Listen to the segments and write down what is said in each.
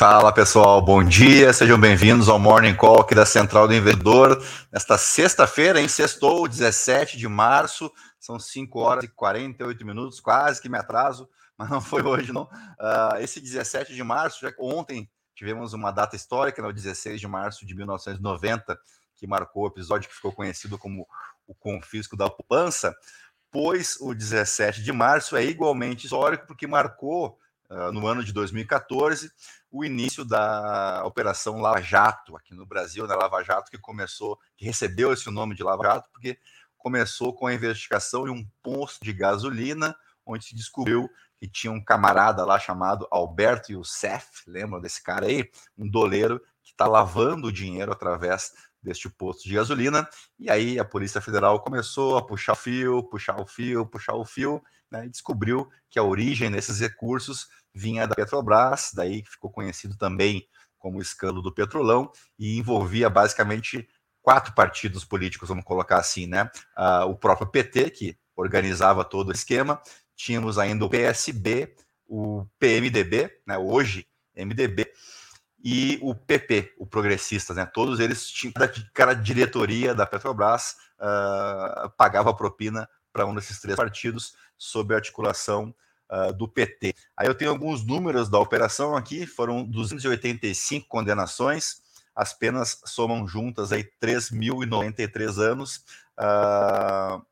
Fala pessoal, bom dia, sejam bem-vindos ao Morning Call aqui da Central do Investidor. Nesta sexta-feira, em sextou, 17 de março, são 5 horas e 48 minutos, quase que me atraso, mas não foi hoje não. Uh, esse 17 de março, já ontem tivemos uma data histórica, no né, 16 de março de 1990, que marcou o episódio que ficou conhecido como o confisco da poupança, pois o 17 de março é igualmente histórico porque marcou uh, no ano de 2014 o início da Operação Lava Jato aqui no Brasil, na né? Lava Jato que começou, que recebeu esse nome de Lava Jato, porque começou com a investigação em um posto de gasolina, onde se descobriu que tinha um camarada lá chamado Alberto Youssef, lembram desse cara aí? Um doleiro que está lavando dinheiro através deste posto de gasolina. E aí a Polícia Federal começou a puxar o fio, puxar o fio, puxar o fio, né, e descobriu que a origem desses recursos vinha da Petrobras, daí ficou conhecido também como o escândalo do Petrolão, e envolvia basicamente quatro partidos políticos, vamos colocar assim, né? Uh, o próprio PT, que organizava todo o esquema, tínhamos ainda o PSB, o PMDB, né, hoje MDB, e o PP, o Progressistas, né? Todos eles tinham cada diretoria da Petrobras uh, pagava propina para um desses três partidos sob a articulação uh, do PT. Aí eu tenho alguns números da operação aqui, foram 285 condenações, as penas somam juntas aí 3.093 anos. Uh,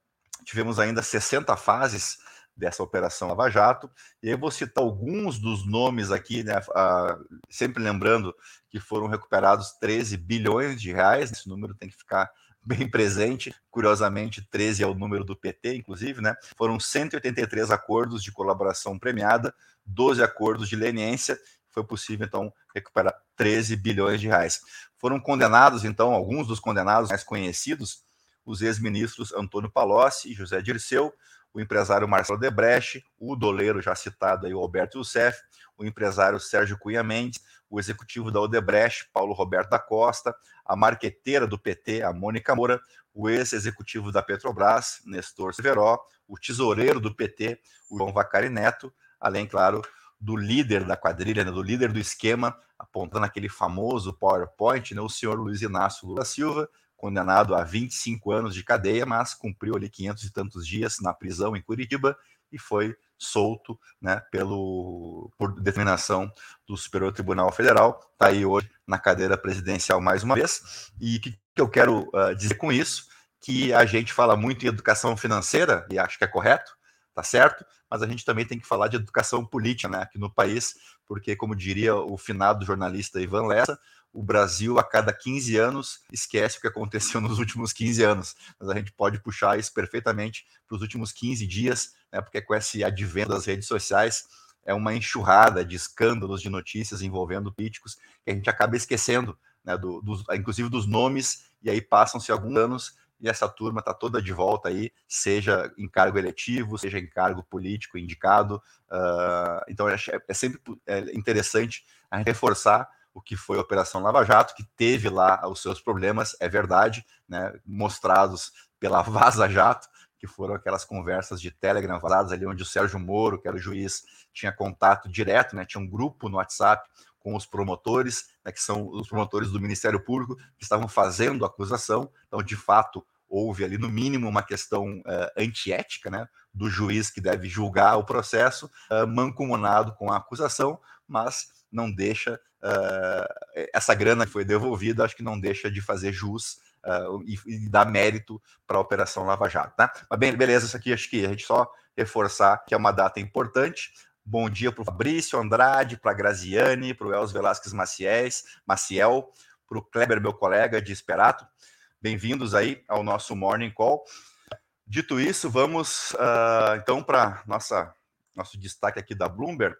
tivemos ainda 60 fases dessa operação Lava Jato. E eu vou citar alguns dos nomes aqui, né? Uh, sempre lembrando que foram recuperados 13 bilhões de reais, esse número tem que ficar bem presente. Curiosamente, 13 é o número do PT, inclusive, né? Foram 183 acordos de colaboração premiada, 12 acordos de leniência. Foi possível, então, recuperar 13 bilhões de reais. Foram condenados, então, alguns dos condenados mais conhecidos, os ex-ministros Antônio Palocci e José Dirceu, o empresário Marcelo Debreche, o doleiro já citado aí, o Alberto Youssef, o empresário Sérgio Cunha Mendes, o executivo da Odebrecht, Paulo Roberto da Costa, a marqueteira do PT, a Mônica Moura, o ex-executivo da Petrobras, Nestor Severó, o tesoureiro do PT, o João Vacari Neto, além, claro, do líder da quadrilha, né, do líder do esquema, apontando aquele famoso PowerPoint, né, o senhor Luiz Inácio Lula Silva, condenado a 25 anos de cadeia, mas cumpriu ali 500 e tantos dias na prisão em Curitiba e foi solto né, pelo, por determinação do Superior Tribunal Federal. Está aí hoje na cadeira presidencial mais uma vez. E o que, que, eu quero uh, dizer com isso? Que a gente fala muito em educação financeira, e acho que é correto, tá certo? Mas a gente também tem que falar de educação política né, aqui no país, porque, como diria o finado jornalista Ivan Lessa, o Brasil, a cada 15 anos, esquece o que aconteceu nos últimos 15 anos. Mas a gente pode puxar isso perfeitamente para os últimos 15 dias, né, porque com esse advento das redes sociais, é uma enxurrada de escândalos, de notícias envolvendo políticos, que a gente acaba esquecendo, né, do, inclusive dos nomes, e aí passam-se alguns anos e essa turma está toda de volta aí, seja em cargo eletivo, seja em cargo político indicado. Uh, então é, é sempre é interessante a gente reforçar o que foi a Operação Lava Jato, que teve lá os seus problemas, é verdade, né, mostrados pela Vaza Jato, que foram aquelas conversas de Telegram vazadas ali, onde o Sérgio Moro, que era o juiz, tinha contato direto, né, tinha um grupo no WhatsApp com os promotores, né, que são os promotores do Ministério Público, que estavam fazendo a acusação. Então, de fato, houve ali, no mínimo, uma questão uh, antiética né, do juiz que deve julgar o processo, uh, mancomunado com a acusação, mas não deixa uh, essa grana que foi devolvida, acho que não deixa de fazer jus uh, e, e, dar mérito para a Operação Lava Jato. Tá? Mas bem, beleza, isso aqui acho que a gente só reforçar que é uma data importante. Bom dia para o Fabrício Andrade, para a Graziane, para o Els Velasquez Maciel, para o Kleber, meu colega de Esperato. Bem-vindos aí ao nosso Morning Call. Dito isso, vamos uh, então para nossa nosso destaque aqui da Bloomberg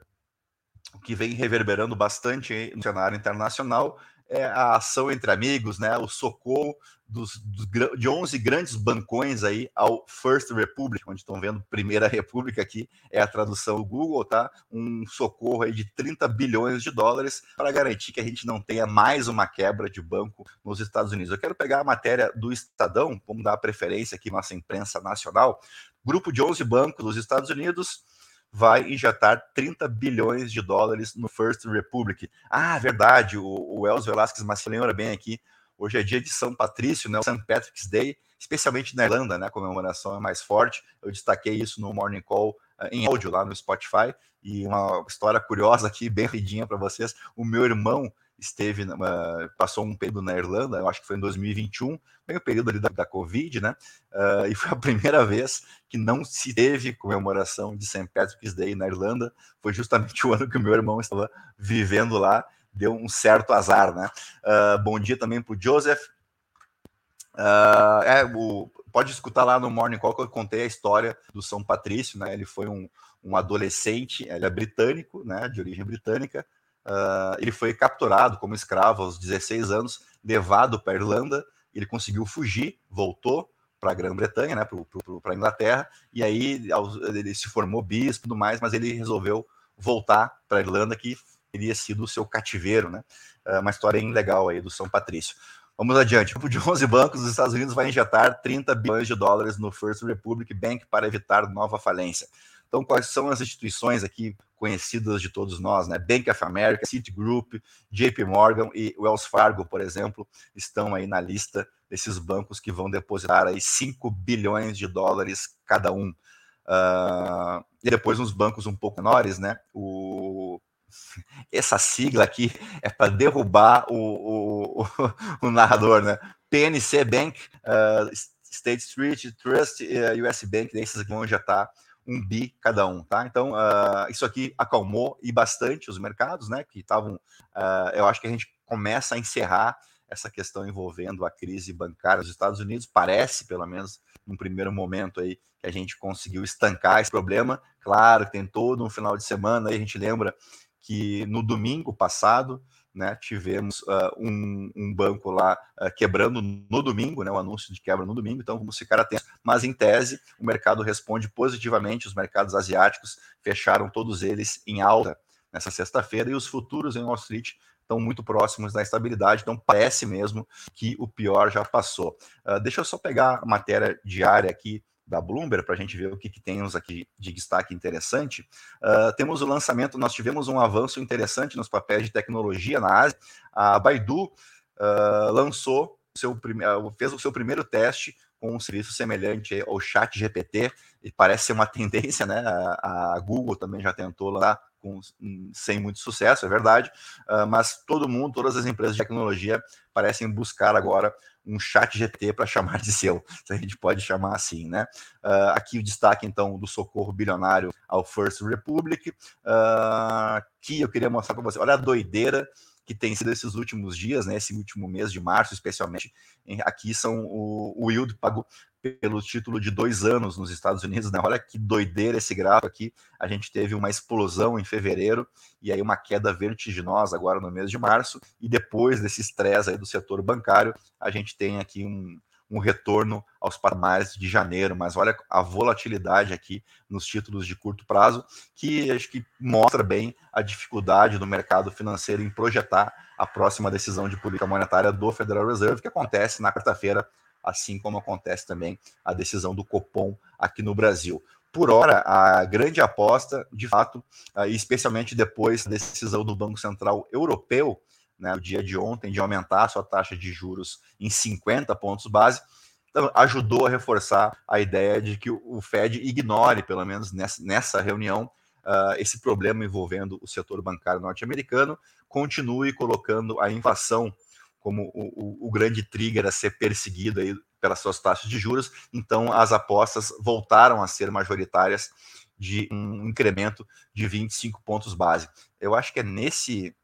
que vem reverberando bastante no cenário internacional é a ação entre amigos, né? O socorro dos, dos, de 11 grandes bancões aí ao First Republic, onde estão vendo Primeira República aqui, é a tradução do Google, tá? Um socorro aí de 30 bilhões de dólares para garantir que a gente não tenha mais uma quebra de banco nos Estados Unidos. Eu quero pegar a matéria do Estadão, vamos dar a preferência aqui nossa imprensa nacional. Grupo de 11 bancos dos Estados Unidos vai injetar 30 bilhões de dólares no First Republic. Ah, verdade, o, o Elcio Velasquez mas lembra bem aqui, hoje é dia de São Patrício, né, o St. Patrick's Day, especialmente na Irlanda, né, a comemoração é mais forte, eu destaquei isso no Morning Call uh, em áudio lá no Spotify, e uma história curiosa aqui, bem ridinha para vocês, o meu irmão esteve, uh, passou um período na Irlanda, eu acho que foi em 2021, bem o período ali da, da Covid, né? Uh, e foi a primeira vez que não se teve comemoração de St. Patrick's Day na Irlanda, foi justamente o ano que o meu irmão estava vivendo lá, deu um certo azar, né? Uh, bom dia também para o Joseph. é, o, pode escutar lá no Morning Call que eu contei a história do São Patrício, né? Ele foi um, um adolescente, ele é britânico, né? De origem britânica, Uh, ele foi capturado como escravo aos 16 anos, levado para a Irlanda. Ele conseguiu fugir, voltou para a Grã-Bretanha, né, para a Inglaterra, e aí ele se formou bispo e tudo mais, mas ele resolveu voltar para a Irlanda, que teria sido o seu cativeiro, né? Uh, uma história bem legal aí do São Patrício. Vamos adiante. O grupo de 11 bancos dos Estados Unidos vai injetar 30 bilhões de dólares no First Republic Bank para evitar nova falência. Então, quais são as instituições aqui conhecidas de todos nós, né? Bank of America, Citigroup, JP Morgan e Wells Fargo, por exemplo, estão aí na lista desses bancos que vão depositar aí 5 bilhões de dólares cada um. Uh, e depois uns bancos um pouco menores, né? O, essa sigla aqui é para derrubar o, o, o, o, narrador, né? PNC Bank, uh, State Street, Trust, uh, US Bank, esses aqui vão tá um bi cada um, tá? Então, uh, isso aqui acalmou e bastante os mercados, né? Que estavam, uh, eu acho que a gente começa a encerrar essa questão envolvendo a crise bancária dos Estados Unidos. Parece, pelo menos, num primeiro momento aí, que a gente conseguiu estancar esse problema. Claro tem todo um final de semana, aí a gente lembra que no domingo passado né, tivemos uh, um, um, banco lá uh, quebrando no domingo, né, o anúncio de quebra no domingo, então vamos ficar atentos. Mas, em tese, o mercado responde positivamente, os mercados asiáticos fecharam todos eles em alta nessa sexta-feira, e os futuros em Wall Street estão muito próximos da estabilidade, então parece mesmo que o pior já passou. Uh, deixa eu só pegar a matéria diária aqui da Bloomberg para a gente ver o que, que temos aqui de destaque interessante. Uh, temos o lançamento, nós tivemos um avanço interessante nos papéis de tecnologia na Ásia. A Baidu uh, lançou seu prime... fez o seu primeiro teste com um serviço semelhante ao Chat GPT, e parece ser uma tendência, né? A, a Google também já tentou lá com, sem muito sucesso, é verdade, uh, mas todo mundo, todas as empresas de tecnologia parecem buscar agora um chat GPT para chamar de seu, se a gente pode chamar assim, né? Uh, aqui o destaque, então, do socorro bilionário ao First Republic, uh, que eu queria mostrar para você, olha a doideira que tem sido esses últimos dias, né, esse último mês de março, especialmente, aqui são o, o yield pago pelo título de dois anos nos Estados Unidos, né? Olha que doideira esse gráfico aqui. A gente teve uma explosão em fevereiro e aí uma queda vertiginosa agora no mês de março. E depois desse estresse aí do setor bancário, a gente tem aqui um, um retorno aos patamares de janeiro, mas olha a volatilidade aqui nos títulos de curto prazo, que acho que mostra bem a dificuldade do mercado financeiro em projetar a próxima decisão de política monetária do Federal Reserve, que acontece na quarta-feira, assim como acontece também a decisão do Copom aqui no Brasil. Por hora, a grande aposta, de fato, especialmente depois da decisão do Banco Central Europeu, né, no dia de ontem, de aumentar a sua taxa de juros em 50 pontos base, então, ajudou a reforçar a ideia de que o Fed ignore, pelo menos nessa, reunião, uh, esse problema envolvendo o setor bancário norte-americano, continue colocando a inflação como o, o, o, grande trigger a ser perseguido aí pelas suas taxas de juros. Então, as apostas voltaram a ser majoritárias de um incremento de 25 pontos base. Eu acho que é nesse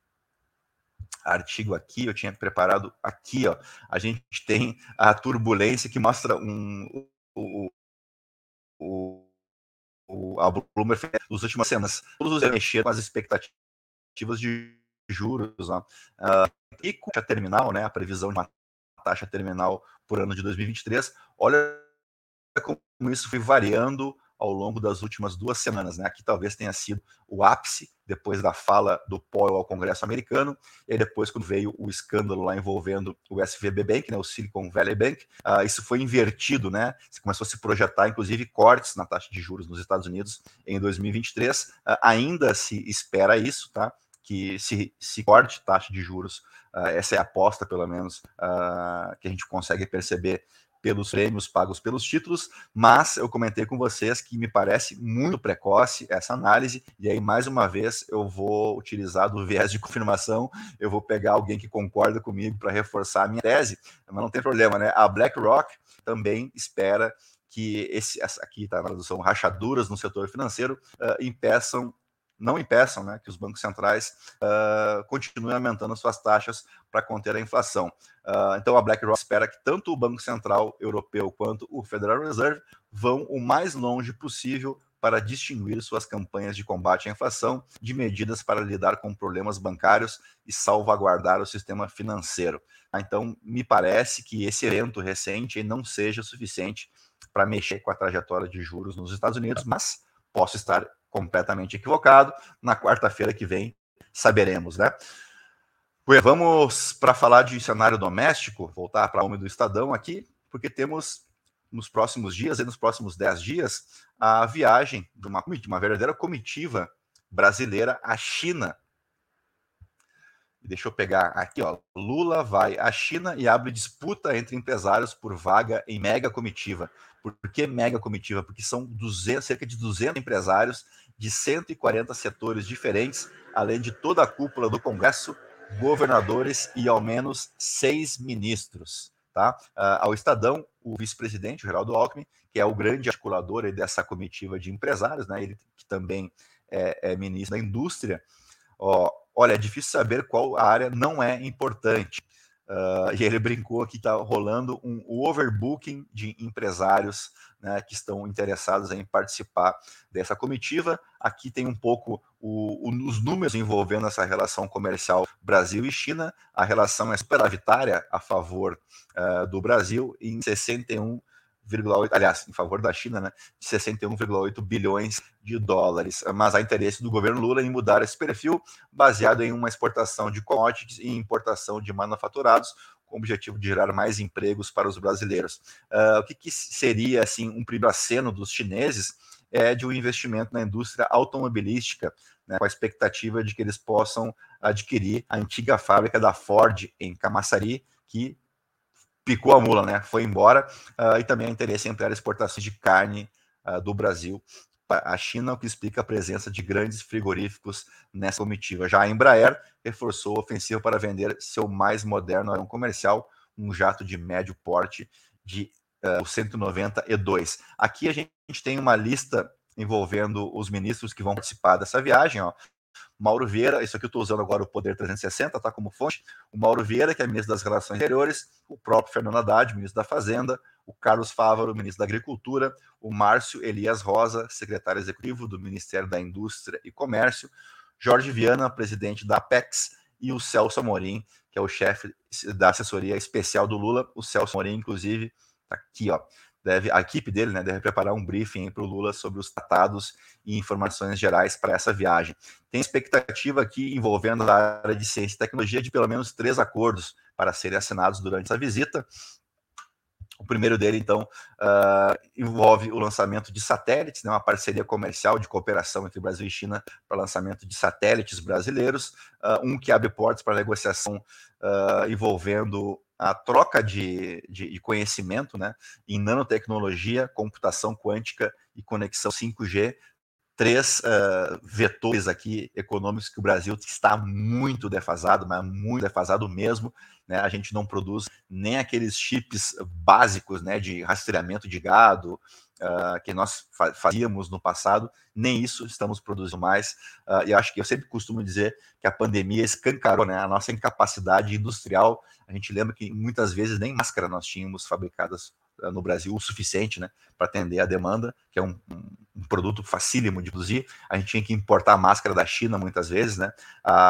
artigo aqui, eu tinha preparado aqui, ó. A gente tem a turbulência que mostra um, o, o, o, a Bloomberg nas últimas semanas. Todos os mexeram com as expectativas de juros, ó. Uh, e com a terminal, né, a previsão de uma taxa terminal por ano de 2023, olha como isso foi variando ao longo das últimas duas semanas. Né? Aqui talvez tenha sido o ápice, depois da fala do Powell ao Congresso americano, e depois quando veio o escândalo lá envolvendo o SVB Bank, né, o Silicon Valley Bank, uh, isso foi invertido, né? Começou a se projetar, inclusive, cortes na taxa de juros nos Estados Unidos em 2023. Uh, ah, ainda se espera isso, tá? Que se, se corte taxa de juros, uh, essa é a aposta, pelo menos, que a gente consegue perceber pelos prêmios pagos pelos títulos, mas eu comentei com vocês que me parece muito precoce essa análise, e aí, mais uma vez, eu vou utilizar do viés de confirmação, eu vou pegar alguém que concorda comigo para reforçar a minha tese, mas não tem problema, né? A BlackRock também espera que esse, aqui está na tradução, rachaduras no setor financeiro uh, impeçam não impeçam né, que os bancos centrais uh, continuem aumentando suas taxas para conter a inflação. Uh, então, a BlackRock espera que tanto o Banco Central Europeu quanto o Federal Reserve vão o mais longe possível para distinguir suas campanhas de combate à inflação de medidas para lidar com problemas bancários e salvaguardar o sistema financeiro. Então, me parece que esse evento recente não seja suficiente para mexer com a trajetória de juros nos Estados Unidos, mas posso estar completamente equivocado. Na quarta-feira que vem saberemos, né? Vamos para falar de cenário doméstico, voltar para a homem do Estadão aqui, porque temos nos próximos dias e nos próximos dez dias a viagem de uma, de uma verdadeira comitiva brasileira à China. Deixa eu pegar aqui, ó. Lula vai à China e abre disputa entre empresários por vaga em mega comitiva. Por que mega comitiva? Porque são 200, cerca de 200 empresários de 140 setores diferentes, além de toda a cúpula do Congresso, governadores e ao menos seis ministros. Tá? Uh, ao Estadão, o vice-presidente, Geraldo Alckmin, que é o grande articulador dessa comitiva de empresários, né? ele que também é, é ministro da Indústria, ó, olha, é difícil saber qual área não é importante. Uh, e ele brincou que está rolando um overbooking de empresários né, que estão interessados em participar dessa comitiva. Aqui tem um pouco o, o, os números envolvendo essa relação comercial Brasil e China. A relação é superavitária a favor uh, do Brasil em 61 aliás, em favor da China, né, de 61,8 bilhões de dólares. Mas há interesse do governo Lula em mudar esse perfil, baseado em uma exportação de commodities e importação de manufaturados, com o objetivo de gerar mais empregos para os brasileiros. Uh, o que, que, seria assim um primeiro aceno dos chineses é de um investimento na indústria automobilística, né, com a expectativa de que eles possam adquirir a antiga fábrica da Ford em Camaçari, que picou a mula, né? Foi embora. Uh, e também há interesse em ampliar exportações de carne uh, do Brasil a China, o que explica a presença de grandes frigoríficos nessa comitiva. Já a Embraer reforçou a ofensiva para vender seu mais moderno avião comercial, um jato de médio porte de uh, 192. Aqui a gente tem uma lista envolvendo os ministros que vão participar dessa viagem. Ó. Mauro Vieira, isso aqui eu estou usando agora o Poder 360, tá? Como fonte. O Mauro Vieira, que é ministro das Relações Exteriores, o próprio Fernando Haddad, ministro da Fazenda, o Carlos Fávaro, ministro da Agricultura, o Márcio Elias Rosa, secretário executivo do Ministério da Indústria e Comércio, Jorge Viana, presidente da Apex, e o Celso Amorim, que é o chefe da assessoria especial do Lula. O Celso Amorim, inclusive, está aqui, ó deve, a equipe dele né, deve preparar um briefing para o Lula sobre os tratados e informações gerais para essa viagem. Tem expectativa aqui envolvendo a área de ciência e tecnologia de pelo menos três acordos para serem assinados durante essa visita. O primeiro dele, então, uh, envolve o lançamento de satélites, né, uma parceria comercial de cooperação entre Brasil e China para lançamento de satélites brasileiros, uh, um que abre portas para negociação uh, envolvendo a troca de, de, de, conhecimento né, em nanotecnologia, computação quântica e conexão 5G, três uh, vetores aqui econômicos que o Brasil está muito defasado, mas muito defasado mesmo. Né? A gente não produz nem aqueles chips básicos né, de rastreamento de gado, uh, que nós fazíamos no passado, nem isso estamos produzindo mais. Uh, e acho que eu sempre costumo dizer que a pandemia escancarou né, a nossa incapacidade industrial. A gente lembra que muitas vezes nem máscara nós tínhamos fabricadas uh, no Brasil o suficiente né, para atender a demanda, que é um, um, produto facílimo de produzir. A gente tinha que importar máscara da China muitas vezes. Né?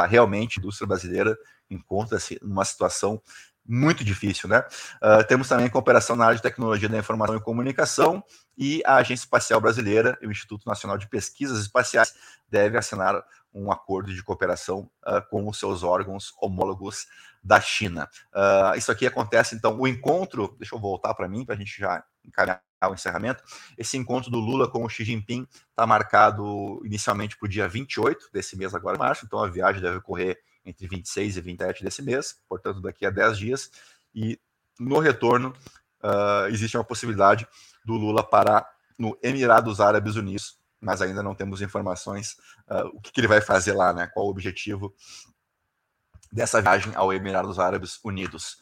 realmente a indústria brasileira encontra-se numa situação muito difícil, né? Uh, temos também cooperação na área de tecnologia da informação e comunicação e a Agência Espacial Brasileira e o Instituto Nacional de Pesquisas Espaciais devem assinar um acordo de cooperação uh, com os seus órgãos homólogos da China. Uh, isso aqui acontece, então, o encontro, deixa eu voltar para mim, para a gente já encaminhar o encerramento. Esse encontro do Lula com o Xi Jinping está marcado inicialmente para o dia 28 desse mês, agora março, então a viagem deve ocorrer entre 26 e 27 desse mês, portanto, daqui a 10 dias. E no retorno, uh, existe uma possibilidade do Lula parar no Emirados Árabes Unidos, mas ainda não temos informações uh, o que, que, ele vai fazer lá, né? Qual o objetivo dessa viagem ao Emirados Árabes Unidos.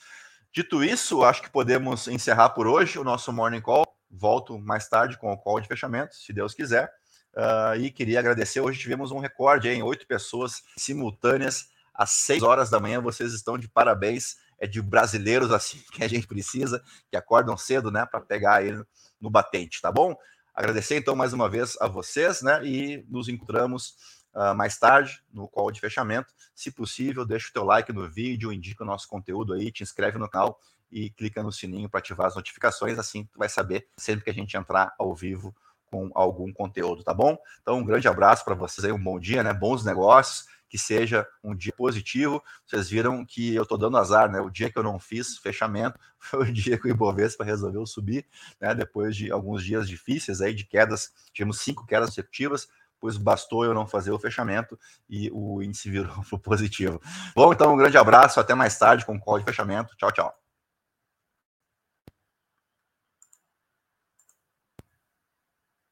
Dito isso, acho que podemos encerrar por hoje o nosso Morning Call. Volto mais tarde com o call de fechamento, se Deus quiser. Uh, e queria agradecer. Hoje tivemos um recorde em oito pessoas simultâneas às 6 horas da manhã. Vocês estão de parabéns. É de brasileiros assim que a gente precisa, que acordam cedo, né, para pegar aí no, batente, tá bom? Agradecer então mais uma vez a vocês, né? E nos encontramos uh, mais tarde no call de fechamento. Se possível, deixa o teu like no vídeo, indica o nosso conteúdo aí, te inscreve no canal e clica no sininho para ativar as notificações, assim tu vai saber sempre que a gente entrar ao vivo com algum conteúdo, tá bom? Então, um grande abraço para vocês aí, um bom dia, né? Bons negócios que seja um dia positivo. Vocês viram que eu estou dando azar, né? O dia que eu não fiz fechamento foi o dia que o Ibovespa resolveu subir, né? Depois de alguns dias difíceis aí de quedas, tivemos cinco quedas consecutivas, pois bastou eu não fazer o fechamento e o índice virou positivo. Bom, então um grande abraço, até mais tarde com o call de fechamento. Tchau, tchau.